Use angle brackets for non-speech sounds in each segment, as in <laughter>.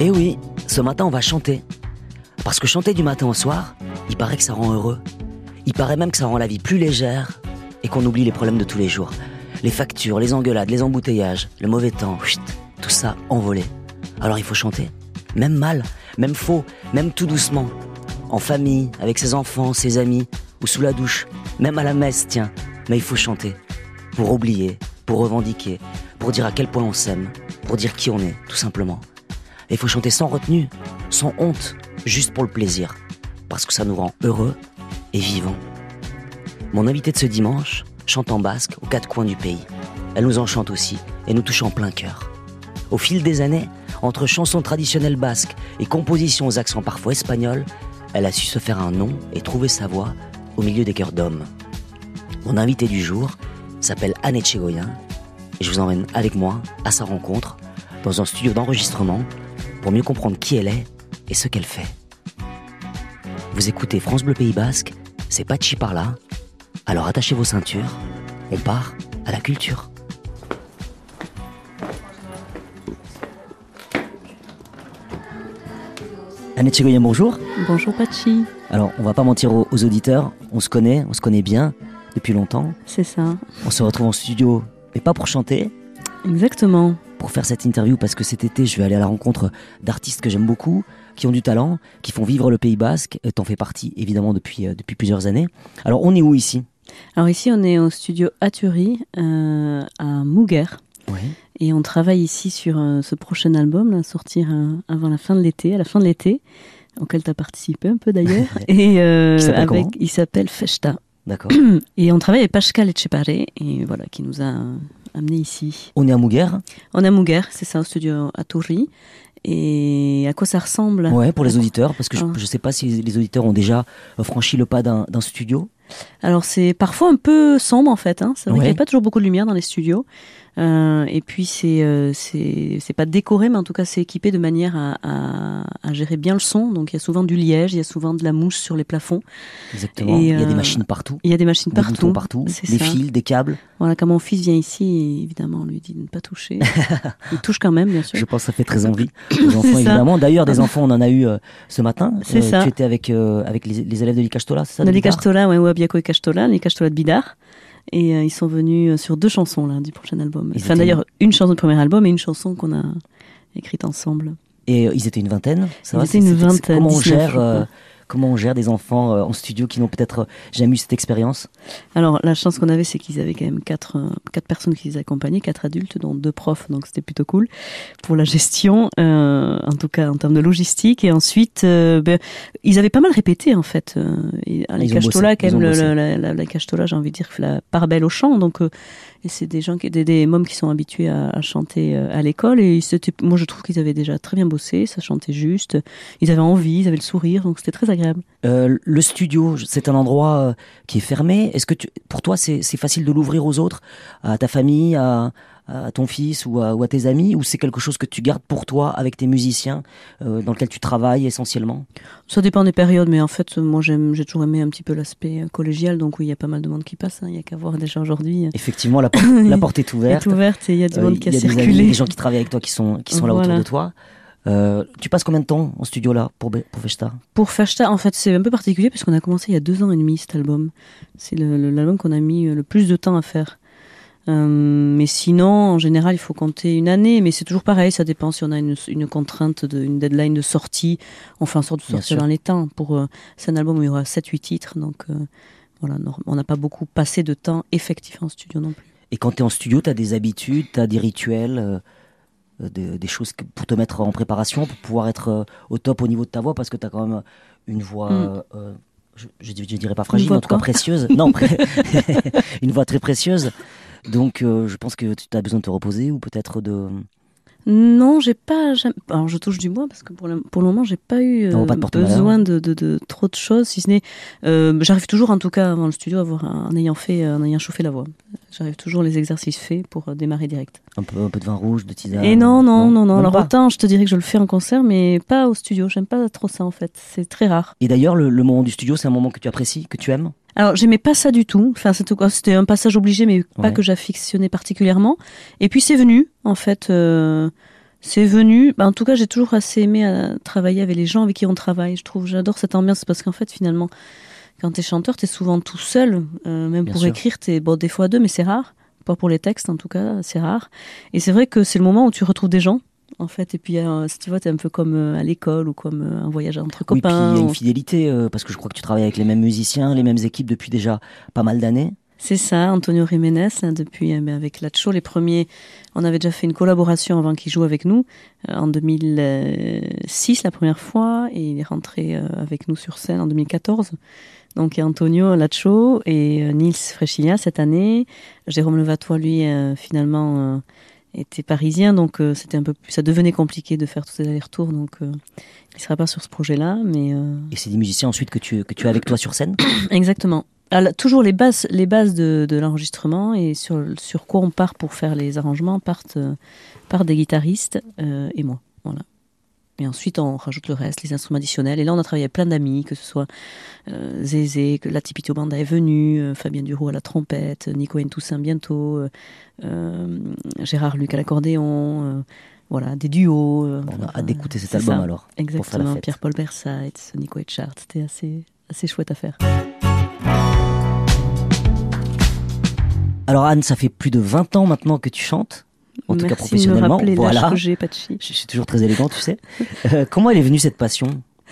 Eh oui, ce matin on va chanter. Parce que chanter du matin au soir, il paraît que ça rend heureux. Il paraît même que ça rend la vie plus légère et qu'on oublie les problèmes de tous les jours. Les factures, les engueulades, les embouteillages, le mauvais temps, tout ça envolé. Alors il faut chanter. Même mal, même faux, même tout doucement. En famille, avec ses enfants, ses amis, ou sous la douche, même à la messe, tiens. Mais il faut chanter. Pour oublier, pour revendiquer, pour dire à quel point on s'aime, pour dire qui on est, tout simplement. Il faut chanter sans retenue, sans honte, juste pour le plaisir. Parce que ça nous rend heureux et vivants. Mon invité de ce dimanche chante en basque aux quatre coins du pays. Elle nous enchante aussi et nous touche en plein cœur. Au fil des années, entre chansons traditionnelles basques et compositions aux accents parfois espagnols, elle a su se faire un nom et trouver sa voix au milieu des cœurs d'hommes. Mon invité du jour s'appelle Anne Echegoyen et je vous emmène avec moi à sa rencontre dans un studio d'enregistrement pour mieux comprendre qui elle est et ce qu'elle fait. Vous écoutez France Bleu Pays Basque, c'est Pachi par là, alors attachez vos ceintures, on part à la culture. Annette Chegoyen, bonjour. Bonjour Pachi. Alors, on va pas mentir aux, aux auditeurs, on se connaît, on se connaît bien depuis longtemps. C'est ça. On se retrouve en studio, mais pas pour chanter, Exactement. Pour faire cette interview parce que cet été, je vais aller à la rencontre d'artistes que j'aime beaucoup, qui ont du talent, qui font vivre le Pays Basque. Euh, T'en fais partie, évidemment, depuis, euh, depuis plusieurs années. Alors, on est où ici? Alors ici, on est au studio Aturi euh, à Mouguer. Oui. Et on travaille ici sur euh, ce prochain album, là, à sortir avant la fin de l'été, à la fin de l'été, auquel tu as participé un peu d'ailleurs. <laughs> Et avec, il s'appelle Festa. D'accord. <clears throat> Et on travaille avec Pascal Etchepare, et voilà, qui nous a ici. on est à Mouguer. On est à Mouguer, c'est ça, au studio Aturi. Et à quoi ça ressemble? Ouais, pour les auditeurs, parce que je, Ah. je sais pas si les auditeurs ont déjà euh, franchi le pas d'un d'un studio. Alors c'est parfois un peu sombre en fait. Hein. C'est vrai Ouais. qu'il n'y a pas toujours beaucoup de lumière dans les studios. Euh, et puis c'est euh, c'est pas décoré, mais en tout cas c'est équipé de manière à, à, à gérer bien le son. Donc il y a souvent du liège, il y a souvent de la mousse sur les plafonds. Exactement. Et, Il y a des euh, machines partout. Il y a des machines Des partout. partout, des ça. fils, des câbles. Voilà, quand mon fils vient ici, évidemment on lui dit de ne pas toucher. <laughs> il touche quand même, bien sûr. Je pense que ça fait très envie <coughs> aux enfants, évidemment. D'ailleurs, des enfants, on en a eu euh, ce matin. C'est ça. Tu étais avec, euh, avec les, les élèves de l'Icastola, c'est ça de les Bidart Castola, ouais, Wabiako et Castola, les Castola de Bidar. Et euh, ils sont venus euh, sur deux chansons là, du prochain album. Ils Enfin d'ailleurs, une chanson du premier album et une chanson qu'on a écrite ensemble. Et euh, ils étaient une vingtaine. Ça Ils va, étaient c'est- une vingtaine, Comment on 19, gère, comment on gère des enfants euh, en studio qui n'ont peut-être euh, jamais eu cette expérience Alors, la chance qu'on avait, c'est qu'ils avaient quand même quatre, euh, quatre personnes qui les accompagnaient, quatre adultes, dont deux profs, donc c'était plutôt cool pour la gestion, euh, en tout cas en termes de logistique. Et ensuite, euh, ben, ils avaient pas mal répété, en fait. Euh, et, les bossé, quand même, la, la, la, la Castola, j'ai envie de dire, la part belle au chant. Donc, et c'est des gens, qui, des, des mômes qui sont habitués à, à chanter euh, à l'école. Et ils moi, je trouve qu'ils avaient déjà très bien bossé, ça chantait juste. Ils avaient envie, ils avaient le sourire, donc c'était très agréable. Euh, Le studio, c'est un endroit euh, qui est fermé. Est-ce que tu, pour toi, c'est facile de l'ouvrir aux autres, à ta famille, à, à ton fils ou à, ou à tes amis, ou c'est quelque chose que tu gardes pour toi avec tes musiciens, euh, dans lequel tu travailles essentiellement? Ça dépend des périodes, mais en fait, moi, j'aime, j'ai toujours aimé un petit peu l'aspect euh, collégial, donc oui, il y a pas mal de monde qui passe. hein. Il y a qu'à voir déjà aujourd'hui. euh, Effectivement, la, <laughs> porte- la porte est ouverte. est ouverte et il y a du Euh, monde qui a il y a des, amis, circulé. des gens qui travaillent avec toi qui sont, qui sont là Voilà. autour de toi. Euh, tu passes combien de temps en studio là pour, pour Festa? Pour Fashta, en fait, c'est un peu particulier parce qu'on a commencé il y a deux ans et demi cet album. C'est l'album qu'on a mis le plus de temps à faire. Euh, mais sinon, en général, il faut compter une année, mais c'est toujours pareil, ça dépend si on a une, une contrainte, de, une deadline de sortie, on fait en sorte de sortir dans les temps. Pour, euh, c'est un album où il y aura 7-8 titres, donc euh, voilà, on n'a pas beaucoup passé de temps effectif en studio non plus. Et quand tu es en studio, tu as des habitudes, tu as des rituels, euh, des, choses pour te mettre en préparation, pour pouvoir être au top au niveau de ta voix, parce que tu as quand même une voix, Mm. je, je dirais pas fragile, mais en tout cas précieuse. non, pré- <laughs> une voix très précieuse. Donc euh, je pense que tu as besoin de te reposer ou peut-être de... Non, j'ai pas. Alors, je touche du bois parce que pour le, pour le moment, j'ai pas eu Non, euh, pas de porter besoin de, de, de trop de choses, si ce n'est. euh, J'arrive toujours, en tout cas, avant le studio, à avoir, en ayant fait, en ayant chauffé la voix. J'arrive toujours les exercices faits pour démarrer direct. Un peu, un peu de vin rouge, de tisane Et non, non, non, non. Alors pas. autant, je te dirais que je le fais en concert, mais pas au studio. J'aime pas trop ça en fait. C'est très rare. Et d'ailleurs, le, le moment du studio, c'est un moment que tu apprécies, que tu aimes? Alors, j'aimais pas ça du tout. Enfin, c'était un passage obligé, mais pas Ouais. que j'affectionnais particulièrement. Et puis, c'est venu, en fait. euh, C'est venu. Bah, en tout cas, j'ai toujours assez aimé euh, travailler avec les gens avec qui on travaille. Je trouve, j'adore cette ambiance parce qu'en fait, finalement, quand t'es chanteur, t'es souvent tout seul. Euh, même Bien pour sûr. écrire, t'es bon des fois à deux, mais c'est rare. Pas pour les textes, en tout cas, c'est rare. Et c'est vrai que c'est le moment où tu retrouves des gens. En fait, et puis euh, si tu vois, t'es un peu comme euh, à l'école ou comme euh, un voyage entre Oui, puis il copains. y a une fidélité, euh, parce que je crois que tu travailles avec les mêmes musiciens, les mêmes équipes depuis déjà pas mal d'années. C'est ça, Antonio Jiménez, là, depuis ben, avec Lacho, les premiers, on avait déjà fait une collaboration avant qu'il joue avec nous, en 2006 la première fois, et il est rentré avec nous sur scène en 2014. Donc Antonio Lacho et Nils Freschilia cette année. Jérôme Levatois, lui, finalement, était parisien, donc euh, c'était un peu plus, ça devenait compliqué de faire tous ces allers-retours, donc euh, il sera pas sur ce projet-là, mais euh, Et c'est des musiciens ensuite que tu, que tu as avec toi sur scène? <coughs> Exactement. Alors, toujours les bases, les bases de, de l'enregistrement et sur, sur quoi on part pour faire les arrangements partent euh, par des guitaristes et moi. Voilà. Et ensuite, on rajoute le reste, les instruments additionnels. Et là, on a travaillé avec plein d'amis, que ce soit euh, Zézé, que la Tipito Banda est venue, euh, Fabien Duro à la trompette, Nico Toussaint bientôt, euh, euh, Gérard Luc à l'accordéon, voilà, des duos. On a hâte d'écouter cet album ça. alors. Exactement. Pierre-Paul Bersait, Nico Etchart, c'était assez, assez chouette à faire. Alors Anne, ça fait plus de 20 ans maintenant que tu chantes, en tout cas de me professionnellement. rappeler l'âge Voilà, que je suis toujours très élégant, tu sais. Euh, <laughs> comment elle est venue cette passion,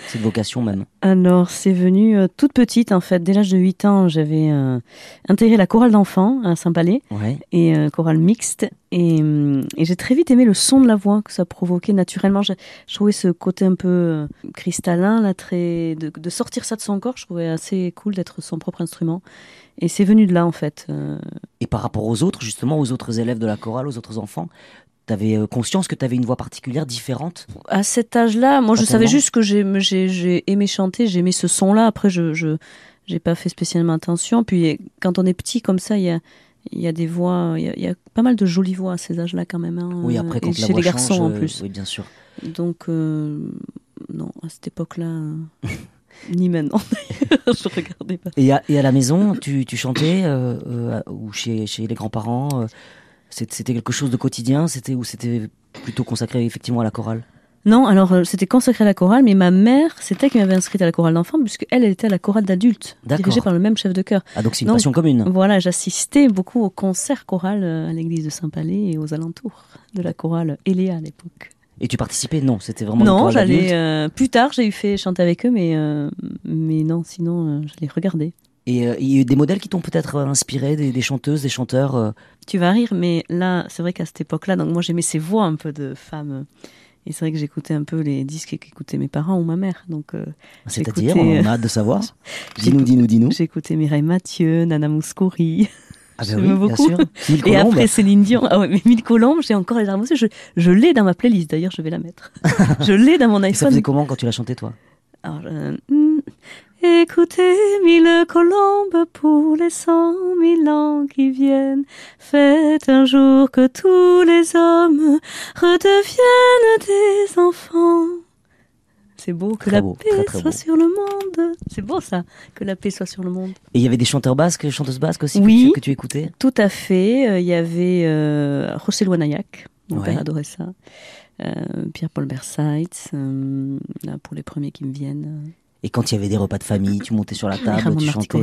cette vocation même Alors, c'est venu euh, toute petite, en fait. Dès l'âge de 8 ans, j'avais euh, intégré la chorale d'enfants à Saint-Palais, Ouais. et euh, chorale mixte. Et, et j'ai très vite aimé le son de la voix que ça provoquait naturellement. Je, je trouvais ce côté un peu cristallin, là, très, de, de sortir ça de son corps. Je trouvais assez cool d'être son propre instrument. Et c'est venu de là, en fait. Et par rapport aux autres, justement, aux autres élèves de la chorale, aux autres enfants, t'avais euh, conscience que t'avais une voix particulière, différente? À cet âge-là, moi, je savais juste que j'ai, aimé chanter, j'ai aimé ce son-là. Après, je, je, j'ai pas fait spécialement attention. Puis, quand on est petit comme ça, il y a, y a des voix, il y a, il y a pas mal de jolies voix à ces âges-là quand même. hein. Oui, après Et quand la chez voix les garçons change, en euh, plus. Oui, bien sûr. Donc, euh, non, à cette époque-là, <laughs> ni maintenant je regardais pas. Et à, et à la maison, tu, tu chantais euh, euh, ou chez, chez les grands-parents C'était quelque chose de quotidien C'était ou c'était plutôt consacré effectivement à la chorale? Non, alors euh, c'était consacré à la chorale, mais ma mère, c'était elle qui m'avait inscrite à la chorale d'enfants, puisque elle, elle était à la chorale d'adultes, dirigée par le même chef de chœur. Ah donc c'est une Donc, passion commune. Voilà, j'assistais beaucoup aux concerts chorales euh, à l'église de Saint-Palais et aux alentours de la chorale Eléa à l'époque. Et tu participais? Non, c'était vraiment Non, j'allais euh, plus tard, j'ai eu fait chanter avec eux, mais euh, mais non, sinon je les regardais. Et euh, il y a eu des modèles qui t'ont peut-être euh, inspiré, des, des chanteuses, des chanteurs euh, Tu vas rire, mais là, c'est vrai qu'à cette époque-là, donc moi j'aimais ces voix un peu de femmes. Et c'est vrai que j'écoutais un peu les disques qu'écoutaient mes parents ou ma mère. Donc euh, C'est-à-dire, on a hâte de savoir. <laughs> Dis-nous, dis-nous, dis-nous. j'écoutais Mireille Mathieu, Nana Mouskouri. Ah <laughs> j'aime beaucoup. bien sûr. Et après Céline Dion. Ah ouais, mais Mille Colombes, j'ai encore les larmes aux yeux. Je, je l'ai dans ma playlist, d'ailleurs, je vais la mettre. <laughs> je l'ai dans mon Et ça iPhone. faisait comment quand tu l'as chanté toi? Alors, euh, hmm, Écoutez mille colombes pour les cent mille ans qui viennent. Faites un jour que tous les hommes redeviennent des enfants. C'est beau que Très la beau, paix très, très soit beau. sur le monde. C'est beau ça, que la paix soit sur le monde. Et il y avait des chanteurs basques, chanteuses basques aussi que tu- que, tu, écoutais? Tout à fait. Euh, Il y avait euh, José Luanayac, mon Ouais. père adorait ça. Euh, Pierre-Paul Bersait, euh, pour les premiers qui me viennent. Et quand il y avait des repas de famille, tu montais sur la table, tu chantais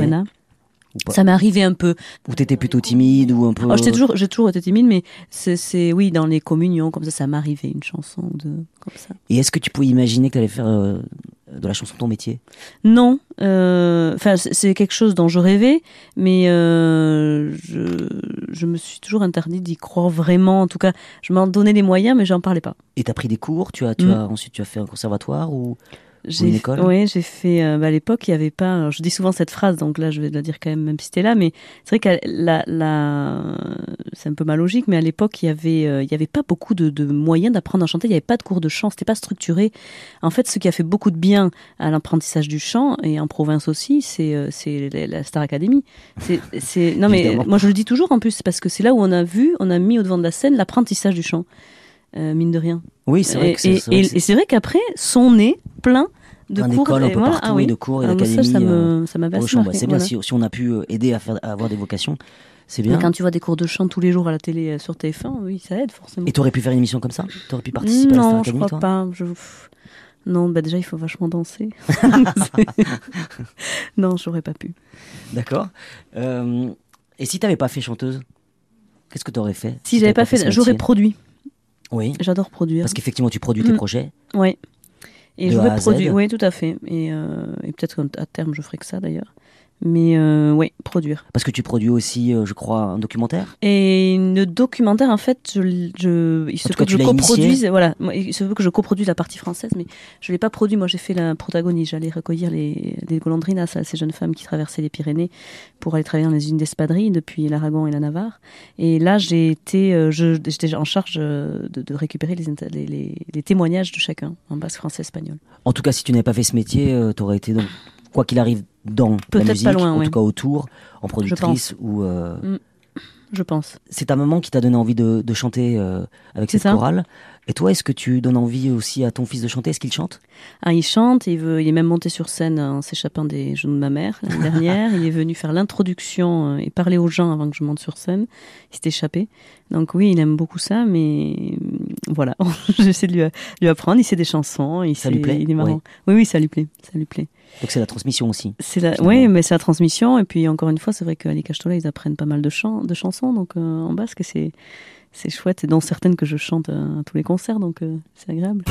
Ça m'est arrivé un peu. Ou t'étais plutôt timide ou un peu Oh, j'étais toujours, j'ai toujours été timide, mais c'est, oui, dans les communions, comme ça, ça m'arrivait une chanson deux, comme ça. Et est-ce que tu pouvais imaginer que tu allais faire euh, de la chanson ton métier? Non, euh, enfin, c'est, c'est quelque chose dont je rêvais, mais euh, je, je me suis toujours interdit d'y croire vraiment. En tout cas, je m'en donnais les moyens, mais j'en parlais pas. Et t'as pris des cours Tu as, tu Mm. as ensuite tu as fait un conservatoire ou? J'ai, une école Oui, j'ai fait. euh, bah, à l'époque, il y avait pas. alors, je dis souvent cette phrase, donc là, je vais la dire quand même, même si c'était là. Mais c'est vrai que la, la, c'est un peu ma logique, mais à l'époque, il y avait, euh, il y avait pas beaucoup de, de moyens d'apprendre à chanter. Il y avait pas de cours de chant. C'était pas structuré. En fait, ce qui a fait beaucoup de bien à l'apprentissage du chant et en province aussi, c'est, euh, c'est la, la Star Academy. C'est, c'est. Non, mais moi, je le dis toujours en plus, parce que c'est là où on a vu, on a mis au devant de la scène l'apprentissage du chant. Euh, mine de rien. Oui, c'est vrai Et, que c'est vrai qu'après, sont nés plein de cours. d'écoles un peu voilà, partout ah oui. et de cours et Ah, ça, d'académies. ça euh, me, ça assez chant. Bah, marqué, c'est bien voilà. si, si on a pu euh, aider à, faire, à avoir des vocations. C'est bien. Mais quand tu vois des cours de chant tous les jours à la télé sur TF1, oui, ça aide forcément. Et t'aurais pu faire une émission comme ça? T'aurais pu participer à la Non, je crois toi? pas. Je... Non, bah déjà il faut vachement danser. <laughs> non, j'aurais pas pu. D'accord. Euh, et si t'avais pas fait chanteuse, qu'est-ce que t'aurais fait? Si j'avais pas ce fait, j'aurais produit. Oui. J'adore produire. Parce qu'effectivement, tu produis tes Mm. projets. Oui. Et De je à Z. produire. Oui, tout à fait. Et, euh, et peut-être qu'à terme, je ferai que ça d'ailleurs. Mais euh, oui, produire. Parce que tu produis aussi, euh, je crois, un documentaire? Et le documentaire, en fait, je, je, il se peut que tu je coproduise. Voilà, il se peut que je coproduise la partie française, mais je l'ai pas produit. Moi, j'ai fait la protagoniste. J'allais recueillir les, les golondrinas, ces jeunes femmes qui traversaient les Pyrénées pour aller travailler dans les usines d'espadrilles depuis l'Aragon et la Navarre. Et là, j'ai été, euh, je- j'étais en charge euh, de, de récupérer les, les, les- les témoignages de chacun en basque français espagnol. En tout cas, si tu n'avais pas fait ce métier, euh, t'aurais été donc, quoi qu'il arrive, dans la pas musique, loin, en ouais. tout cas autour, en productrice ou. euh, Je pense. C'est ta maman qui t'a donné envie de, de chanter euh, avec cette ça. chorale. Et toi, est-ce que tu donnes envie aussi à ton fils de chanter? Est-ce qu'il chante? Ah, il chante, il, veut, il est même monté sur scène en s'échappant des genoux de ma mère l'année <laughs> dernière. il est venu faire l'introduction euh, et parler aux gens avant que je monte sur scène. Il s'est échappé. Donc oui, il aime beaucoup ça, mais euh, voilà, <laughs> j'essaie de lui, lui apprendre. Il sait des chansons, il, Ça sait- lui plaît? il est marrant. Oui. Oui, oui, ça lui plaît, ça lui plaît. Donc c'est la transmission aussi. C'est la, Finalement. oui, mais c'est la transmission. Et puis encore une fois, c'est vrai qu'à les Cachetola, ils apprennent pas mal de, chants, de chansons donc euh, en basque, c'est c'est chouette. Et dont certaines que je chante à tous les concerts, donc euh, c'est agréable.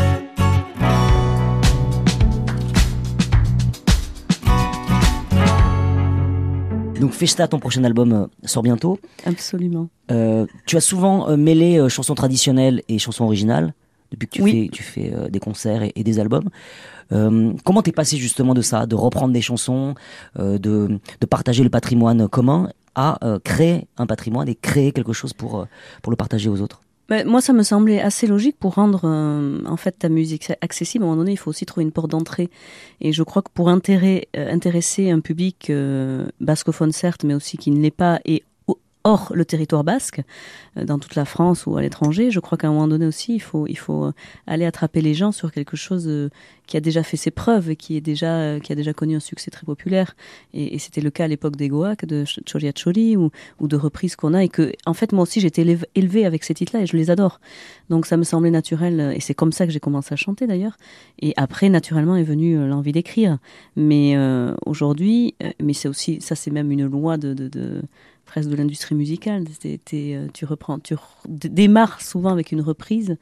Donc Festa, ton prochain album euh, sort bientôt. Absolument. Euh, tu as souvent mêlé chansons traditionnelles et chansons originales depuis que tu Oui. fais, tu fais des concerts et, et des albums. Euh, comment t'es passé justement de ça, de reprendre des chansons, euh, de, de partager le patrimoine commun à euh, créer un patrimoine et créer quelque chose pour, pour le partager aux autres? Ben, moi, ça me semblait assez logique pour rendre en fait ta musique accessible. À un moment donné, il faut aussi trouver une porte d'entrée. Et je crois que pour intéresser un public euh, bascophone certes, mais aussi qui ne l'est pas et hors le territoire basque, euh, dans toute la France ou à l'étranger, je crois qu'à un moment donné aussi, il faut il faut euh, aller attraper les gens sur quelque chose euh, qui a déjà fait ses preuves et qui est déjà qui a déjà connu un succès très populaire. Et, c'était le cas à l'époque des Goak, de Ch- Choria Chori ou ou de reprises qu'on a et que en fait moi aussi j'étais élev- élevée avec ces titres-là et je les adore. Donc ça me semblait naturel et c'est comme ça que j'ai commencé à chanter d'ailleurs. Et après naturellement est venue l'envie d'écrire. Mais aujourd'hui, mais c'est aussi ça c'est même une loi de, de, de presque de l'industrie musicale. T'es, euh, tu reprends, tu démarres souvent avec une reprise.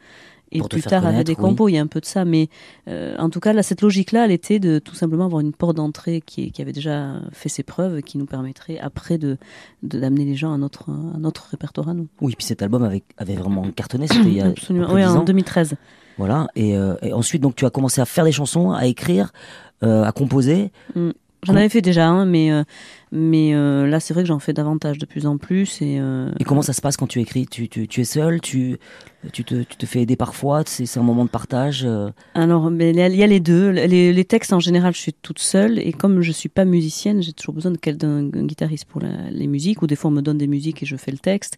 Et plus tard avec des compos, il y a un peu de ça, mais euh, en tout cas là, cette logique-là, elle était de tout simplement avoir une porte d'entrée qui, qui avait déjà fait ses preuves, qui nous permettrait après de d'amener les gens à notre à notre répertoire à nous. Oui, puis cet album avait, avait vraiment cartonné, c'était il y a Absolument. Oui, 10 en ans. 2013. Voilà, et, euh, et ensuite donc tu as commencé à faire des chansons, à écrire, euh, à composer. J'en avais fait déjà un, mais euh, mais euh, là, c'est vrai que j'en fais davantage de plus en plus et euh, Et comment ça se passe quand tu écris? Tu, tu, tu es seul tu, tu, te, tu te fais aider parfois? C'est c'est un moment de partage euh, Alors, mais il y a- il y a les deux. Les, les textes, en général, je suis toute seule. Et comme je suis pas musicienne, j'ai toujours besoin d'un guitariste pour la- les musiques. Ou des fois, on me donne des musiques et je fais le texte.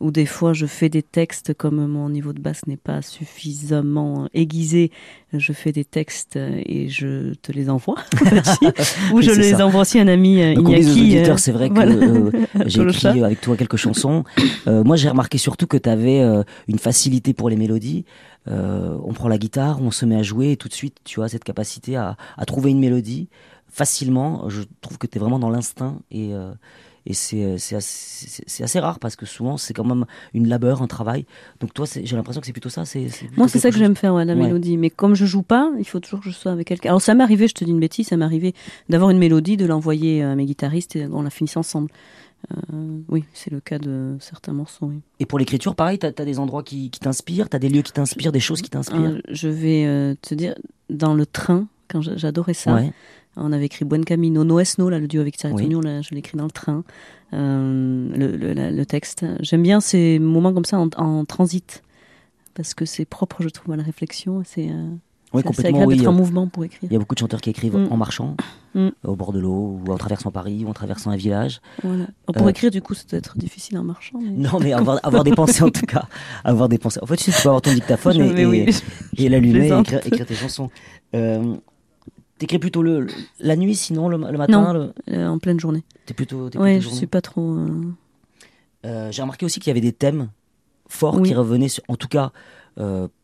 Ou des fois, je fais des textes comme mon niveau de basse n'est pas suffisamment aiguisé. Je fais des textes et je te les envoie. <laughs> <laughs> Ou Oui, je les ça. envoie aussi à un ami, euh, Donc, auditeurs, euh, c'est vrai que voilà. euh, <laughs> j'ai écrit avec toi quelques chansons. Euh, moi, j'ai remarqué surtout que tu avais une facilité pour les mélodies. Euh, on prend la guitare, on se met à jouer et tout de suite, tu as cette capacité à, à trouver une mélodie facilement. Je trouve que tu es vraiment dans l'instinct et, euh, et c'est c'est assez, assez rare parce que souvent, c'est quand même une labeur, un travail. Donc toi, j'ai l'impression que c'est plutôt ça. c'est Moi, c'est ça que j'aime faire, ouais, la Ouais. mélodie. Mais comme je joue pas, il faut toujours que je sois avec quelqu'un. Alors, ça m'est arrivé, je te dis une bêtise, ça m'est arrivé d'avoir une mélodie, de l'envoyer à mes guitaristes et on la finisse ensemble. Euh, oui, c'est le cas de certains morceaux. Oui. Et pour l'écriture, pareil, tu as, des endroits qui, qui t'inspirent, tu as des lieux qui t'inspirent, des choses qui t'inspirent. Euh, je vais euh, te dire, dans le train, quand j'a- j'adorais ça, Ouais. On avait écrit Buen Camino, No es No, là, le duo avec Thierry Oui. Tognon, là, je l'ai écrit dans le train, euh, le, le- la- le texte. J'aime bien ces moments comme ça en, en transit, parce que c'est propre, je trouve, à la réflexion. C'est euh, Oui, complètement. Oui. en mouvement pour écrire. Il y a beaucoup de chanteurs qui écrivent Mm. en marchant, Mm. au bord de l'eau, ou en traversant Paris, ou en traversant un village. Voilà. Pour Euh, écrire, du coup, ça doit être difficile en marchant. mais- Non, mais avoir, <laughs> avoir des pensées en tout cas. Avoir des pensées. En fait, tu sais, tu peux avoir ton dictaphone <laughs> Je- et, oui, et l'allumer et écrire, écrire tes chansons. Euh, T'écris plutôt le, le- la nuit, sinon le, le matin Non. le- euh, en pleine journée. T'es plutôt. T'es Ouais, plutôt je journée suis pas trop. euh, Euh, j'ai remarqué aussi qu'il y avait des thèmes forts qui revenaient, en tout cas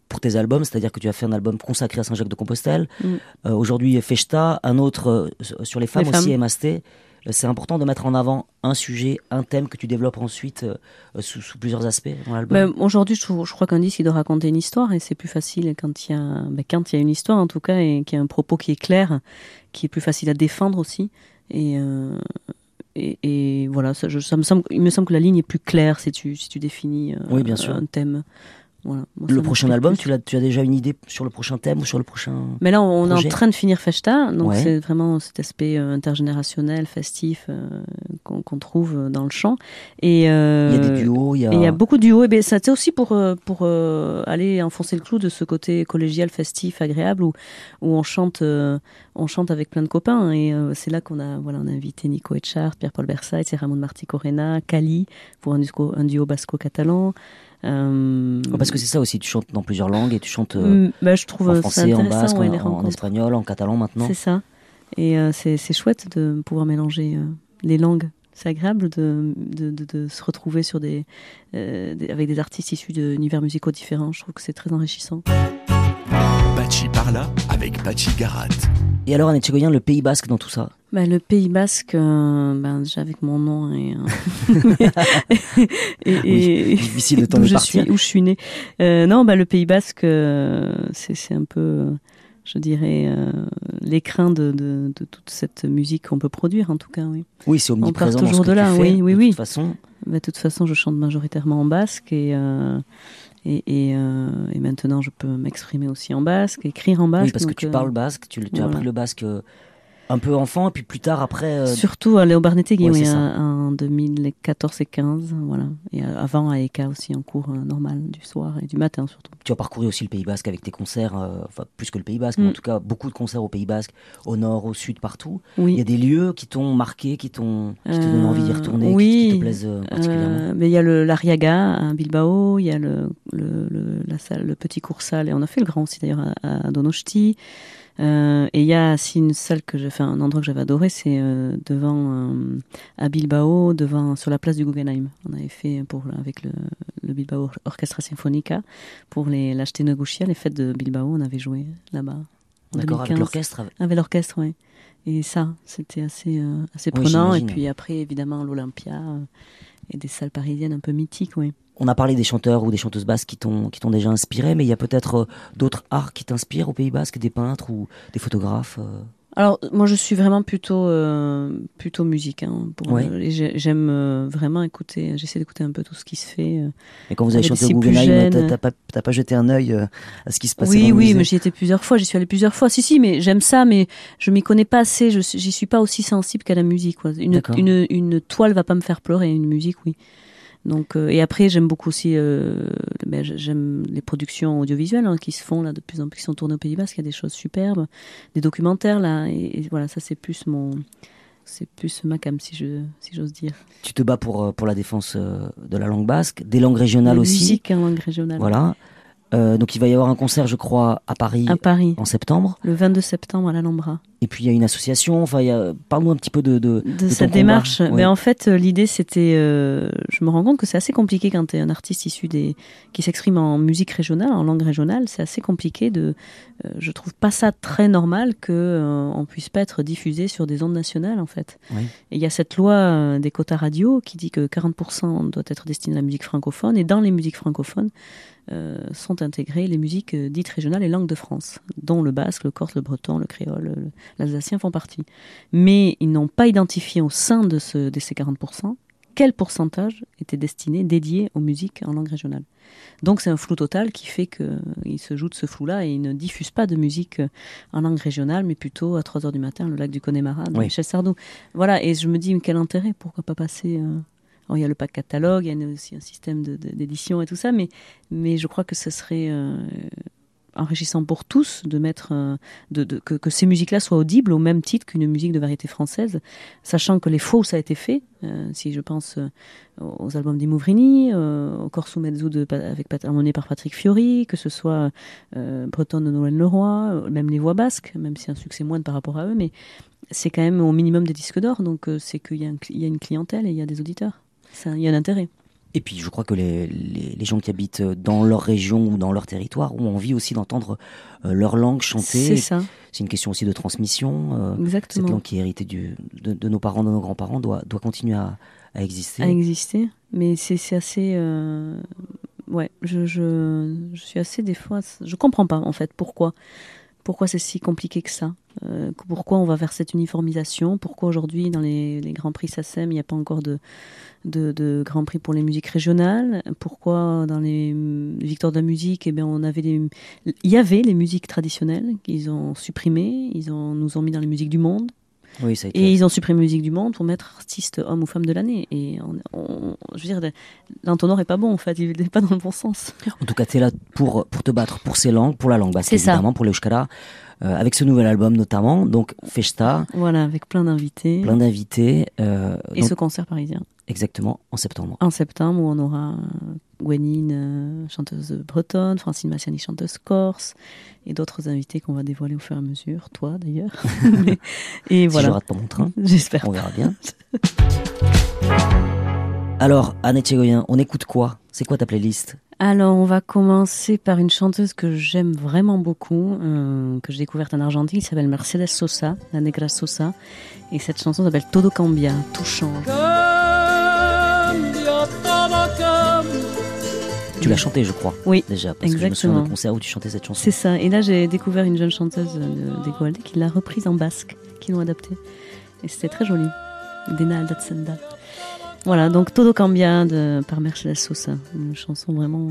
pour tes albums, c'est-à-dire que tu as fait un album consacré à Saint-Jacques-de-Compostelle. Mm. Aujourd'hui, Fechta, un autre sur les femmes aussi, MST. C'est important de mettre en avant un sujet, un thème que tu développes ensuite sous, plusieurs aspects dans l'album. Ben, aujourd'hui, je, je, crois qu'un disque il doit raconter une histoire et c'est plus facile quand il y a, ben, quand il y a une histoire en tout cas et qu'il y a un propos qui est clair, qui est plus facile à défendre aussi. Et, et, voilà, ça, ça, me semble, il me semble que la ligne est plus claire si tu, si tu définis euh, oui, bien sûr. un thème le prochain album, tu as, tu as déjà une idée sur le prochain thème ou sur le prochain. Mais là, on, est en train de finir Festa, donc c'est vraiment cet aspect euh, intergénérationnel, festif euh, qu'on trouve dans le chant. Et euh, il y a des duos, il y a. il y a beaucoup de duos. Et ben, c'était aussi pour pour aller enfoncer le clou de ce côté collégial, festif, agréable, où où on chante on chante avec plein de copains. Et c'est là qu'on a voilà on a invité Nico Etchart, Pierre-Paul Versailles, Ramon Martí Corena, Cali pour un duo, un duo basco-catalan. Euh, parce que c'est ça aussi, tu chantes dans plusieurs langues et tu chantes euh, mm, bah, je trouve en français, en basque, en, espagnol, en catalan maintenant. C'est ça. Et euh, c'est chouette de pouvoir mélanger les langues. C'est agréable de, de, de, se retrouver sur des, avec des artistes issus d'univers musicaux différents. Je trouve que c'est très enrichissant. Bachi Parla avec Bachi Garat. Et alors, Annette Chegoyen, le Pays Basque dans tout ça? Bah, Le Pays Basque, euh, ben, déjà avec mon nom et, euh, <laughs> et, difficile de t'en partir. où je suis née. Euh, non, bah, le Pays Basque, c'est un peu, je dirais, l'écrin de, de, de, toute cette musique qu'on peut produire, en tout cas. Oui, oui c'est omniprésent. On part toujours de là, oui, oui, oui. De toute façon. Bah, de toute façon, je chante majoritairement en basque et et, euh, et, maintenant, je peux m'exprimer aussi en basque, écrire en basque. Oui, parce que tu parles basque, tu, tu as appris le basque euh, un peu enfant, et puis plus tard après. Euh, Surtout à Léo Barnetegui, oui, en 2014 et 15, voilà. Et euh, avant à ECA aussi en cours euh, normal du soir et du matin surtout. Tu as parcouru aussi le Pays Basque avec tes concerts, enfin plus que le Pays Basque, mais en mm. tout cas beaucoup de concerts au Pays Basque, au nord, au sud, partout. Oui. Il y a des lieux qui t'ont marqué, qui t'ont, qui te donnent envie d'y retourner, qui, te plaisent particulièrement. mais il y a le l'Ariaga à Bilbao, il y a le, le, la salle, le petit coursal, et on a fait le grand aussi d'ailleurs à, à Donosti. Euh, et il y a aussi une salle que fait, un endroit que j'avais adoré, c'est euh, devant euh, à Bilbao, devant sur la place du Guggenheim. On avait fait pour avec le, le Bilbao Orchestra Sinfonica pour les l'acheter Negocia, les fêtes de Bilbao, on avait joué là-bas. D'accord, avec l'orchestre. Avec l'orchestre, oui. Et ça, c'était assez assez prenant. et puis après, évidemment, l'Olympia et des salles parisiennes un peu mythiques, oui on a parlé des chanteurs ou des chanteuses basques qui t'ont qui t'ont déjà inspiré, mais il y a peut-être euh, d'autres arts qui t'inspirent au Pays Basque, des peintres ou des photographes. Euh alors moi je suis vraiment plutôt euh, plutôt musique. Hein, J'aime vraiment écouter. J'essaie d'écouter un peu tout ce qui se fait. Et quand vous avez chanté au Guggenheim, t'as pas, pas jeté un œil à ce qui se passait Oui, dans oui, mais j'y étais plusieurs fois. J'y suis allée plusieurs fois. Si, si, mais j'aime ça, mais je m'y connais pas assez. Je j'y suis pas aussi sensible qu'à la musique. Quoi. Une, une une toile va pas me faire pleurer. Une musique, oui. Donc, euh, et après, j'aime beaucoup aussi, euh, ben, j'aime les productions audiovisuelles hein, qui se font là de plus en plus, qui sont tournées au Pays Basque. Il y a des choses superbes, des documentaires là, et, voilà, ça c'est plus mon, c'est plus ma cam si je, si j'ose dire. Tu te bats pour euh, pour la défense de la langue basque, des langues régionales aussi. Musique en langue régionale. Voilà. Euh, donc il va y avoir un concert, je crois, à Paris, à Paris. en septembre. Le 22 septembre à l'Alhambra. Et puis il y a une association. Enfin, parle-nous un petit peu de de, de, cette démarche. Mais en fait, euh, l'idée c'était, euh, je me rends compte que c'est assez compliqué quand tu es un artiste issu des qui s'exprime en musique régionale, en langue régionale. C'est assez compliqué de. je trouve pas ça très normal que on puisse pas être diffusé sur des ondes nationales en fait. Et il y a cette loi des quotas radio qui dit que 40% doit être destiné à la musique francophone et dans les musiques francophones euh, sont intégrées les musiques euh, dites régionales et langues de France, dont le basque, le corse, le breton, le créole, l'alsacien font partie. Mais ils n'ont pas identifié au sein de, ce, de ces 40% quel pourcentage était destiné, dédié aux musiques en langue régionale. Donc c'est un flou total qui fait qu'il se joue de ce flou-là et ils ne diffusent pas de musique en langue régionale, mais plutôt à 3h du matin, le lac du Connemara, de Michel Sardou. Voilà, et je me dis, quel intérêt, pourquoi pas passer... Euh, il y a le pack catalogue, il y a aussi un système d'édition et tout ça, mais, mais je crois que ce serait euh, enrichissant pour tous de mettre euh, que, ces musiques-là soient audibles au même titre qu'une musique de variété française, sachant que les faux ça a été fait. Euh, si je pense aux albums d'Imouvrini, au Corso Mezzo de, avec par Patrick Fiori, que ce soit Breton de Noël Leroy, même les voix basques, même si un succès moindre par rapport à eux, mais c'est quand même au minimum des disques d'or, donc c'est qu'il y, y, a une clientèle et il y a des auditeurs il y a un intérêt. Et puis je crois que les, les, les gens qui habitent dans leur région ou dans leur territoire ont envie aussi d'entendre euh, leur langue chanter. C'est ça, C'est une question aussi de transmission. euh, cette exactement. langue qui est héritée du, de, de nos parents, de nos grands-parents, doit, doit continuer à, à exister. À exister. Mais c'est c'est assez. euh, Ouais, je, je, je suis assez des fois. Je comprends pas en fait pourquoi. Pourquoi c'est si compliqué que ça Euh, Pourquoi on va vers cette uniformisation Pourquoi aujourd'hui dans les, grands prix SACEM il n'y a pas encore de, de, grands prix pour les musiques régionales Pourquoi dans les hum, victoires de la musique eh bien, il y avait les musiques traditionnelles qu'ils ont supprimées Ils ont, nous ont mis dans les musiques du monde Oui, ça a été. et ils ont supprimé musique du monde pour mettre artiste homme ou femme de l'année. Et on, on- je veux dire, l'entonnoir est pas bon en fait, il n'est pas dans le bon sens. En tout cas, tu es là pour, pour te battre pour ces langues, pour la langue basque, ça. évidemment, pour le Euskara, euh, avec ce nouvel album notamment. Donc, Festa, Voilà, avec plein d'invités. plein d'invités. euh, Et donc, ce concert parisien. Exactement, en septembre. En septembre, où on aura Gwenine, euh, chanteuse bretonne, Francine Massiani, chanteuse corse, et d'autres invités qu'on va dévoiler au fur et à mesure, toi d'ailleurs. <laughs> Et Si je voilà, rate pas mon train, j'espère. on verra bien. <laughs> Alors, Annette Chegoyen, on écoute quoi? C'est quoi ta playlist? Alors, on va commencer par une chanteuse que j'aime vraiment beaucoup, euh, que j'ai découverte en Argentine, qui s'appelle Mercedes Sosa, la Negra Sosa. Et cette chanson s'appelle Todo Cambia, tout change. Tu l'as chantée, je crois. Oui, Déjà, parce que je me souviens exactement. d'un concert où tu chantais cette chanson. C'est ça. Et là, j'ai découvert une jeune chanteuse de- d'Egualde qui l'a reprise en basque, qui l'ont adaptée. Et c'était très joli. Dena Aldatsenda. Voilà, donc Todo Cambia de, par Mercedes Sosa. Une chanson vraiment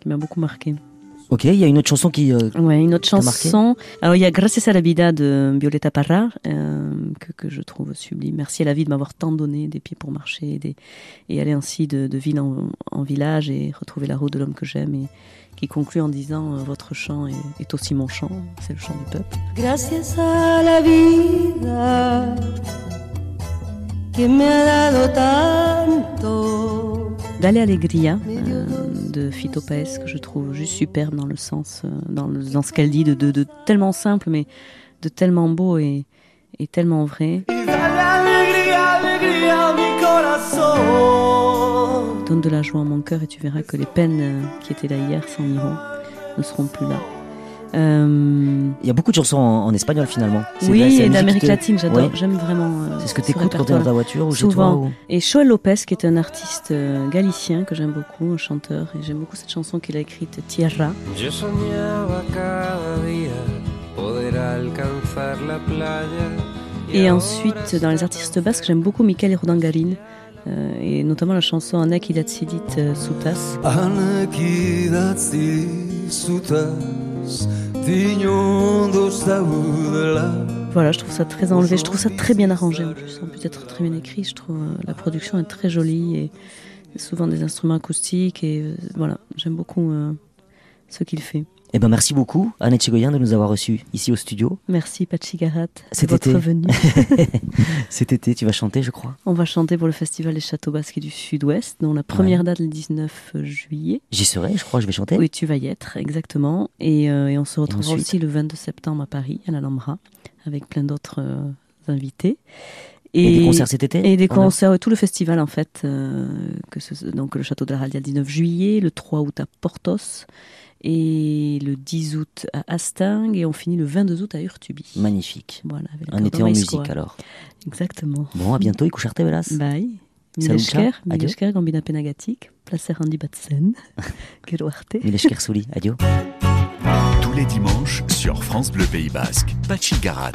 qui m'a beaucoup marqué. Ok, il y a une autre chanson qui. euh, Ouais, une autre chanson. Alors, il y a Gracias a la vida de Violeta Parra, euh, que, que je trouve sublime. Merci à la vie de m'avoir tant donné des pieds pour marcher des, et aller ainsi de, de ville en, en village et retrouver la route de l'homme que j'aime. Et qui conclut en disant euh, Votre chant est, est aussi mon chant, c'est le chant du peuple. Gracias a la vida que me ha dado tanto. D'aller Allegria euh, de Fito Paez, que je trouve juste superbe dans le sens, euh, dans, ce qu'elle dit, de, tellement simple, mais de tellement beau et, et tellement vrai. Donne de la joie à mon cœur et tu verras que les peines euh, qui étaient là hier s'en iront, ne seront plus là. Euh, Il y a beaucoup de chansons en, en espagnol finalement. Oui, la et d'Amérique que- latine, j'adore, Ouais. j'aime vraiment. euh, C'est ce que tu écoutes quand tu es dans ta voiture ou chez Souvent. toi ou- Et Joël Lopez, qui est un artiste euh, galicien que j'aime beaucoup, un chanteur, et j'aime beaucoup cette chanson qu'il a écrite, Tierra. Yo soñaba cada día poder alcanzar la playa. Et ensuite, dans les artistes basques, j'aime beaucoup Michael Rodangarin, euh, et notamment la chanson Anak Idatsidit euh, Soutas. Voilà, je trouve ça très enlevé, je trouve ça très bien arrangé en plus, en plus d'être très bien écrit, je trouve euh, la production est très jolie et souvent des instruments acoustiques et euh, voilà, j'aime beaucoup euh, ce qu'il fait. Eh ben merci beaucoup Annette Chegoyen de nous avoir reçus ici au studio. Merci Pachigarat Cet votre été. venue. <laughs> Cet été, tu vas chanter, je crois. On va chanter pour le Festival des Châteaux Basques et du Sud-Ouest, dont la première date est le 19 juillet. J'y serai, je crois, je vais chanter. Oui, tu vas y être, exactement. Et, euh, et on se retrouvera aussi le 22 septembre à Paris, à l'Alhambra, avec plein d'autres euh, invités. Et, des concerts cet été Et des On a- concerts, ouais, tout le festival en fait, euh, que ce- donc le château de la Radia le 19 juillet, le 3 août à Portos et le 10 août à Hastingue et on finit le 22 août à Urtubi. Magnifique. Voilà, Un été en musique alors. Exactement. Bon, à bientôt, Ikusharte Milesker, ciao. Adieu. Milesker, Gambina Penagatik, Placer Handi Batsen, Gero <laughs> Arte. Milesh Kersuli, adieu. Tous les dimanches sur France Bleu Pays Basque, Pachi Garat.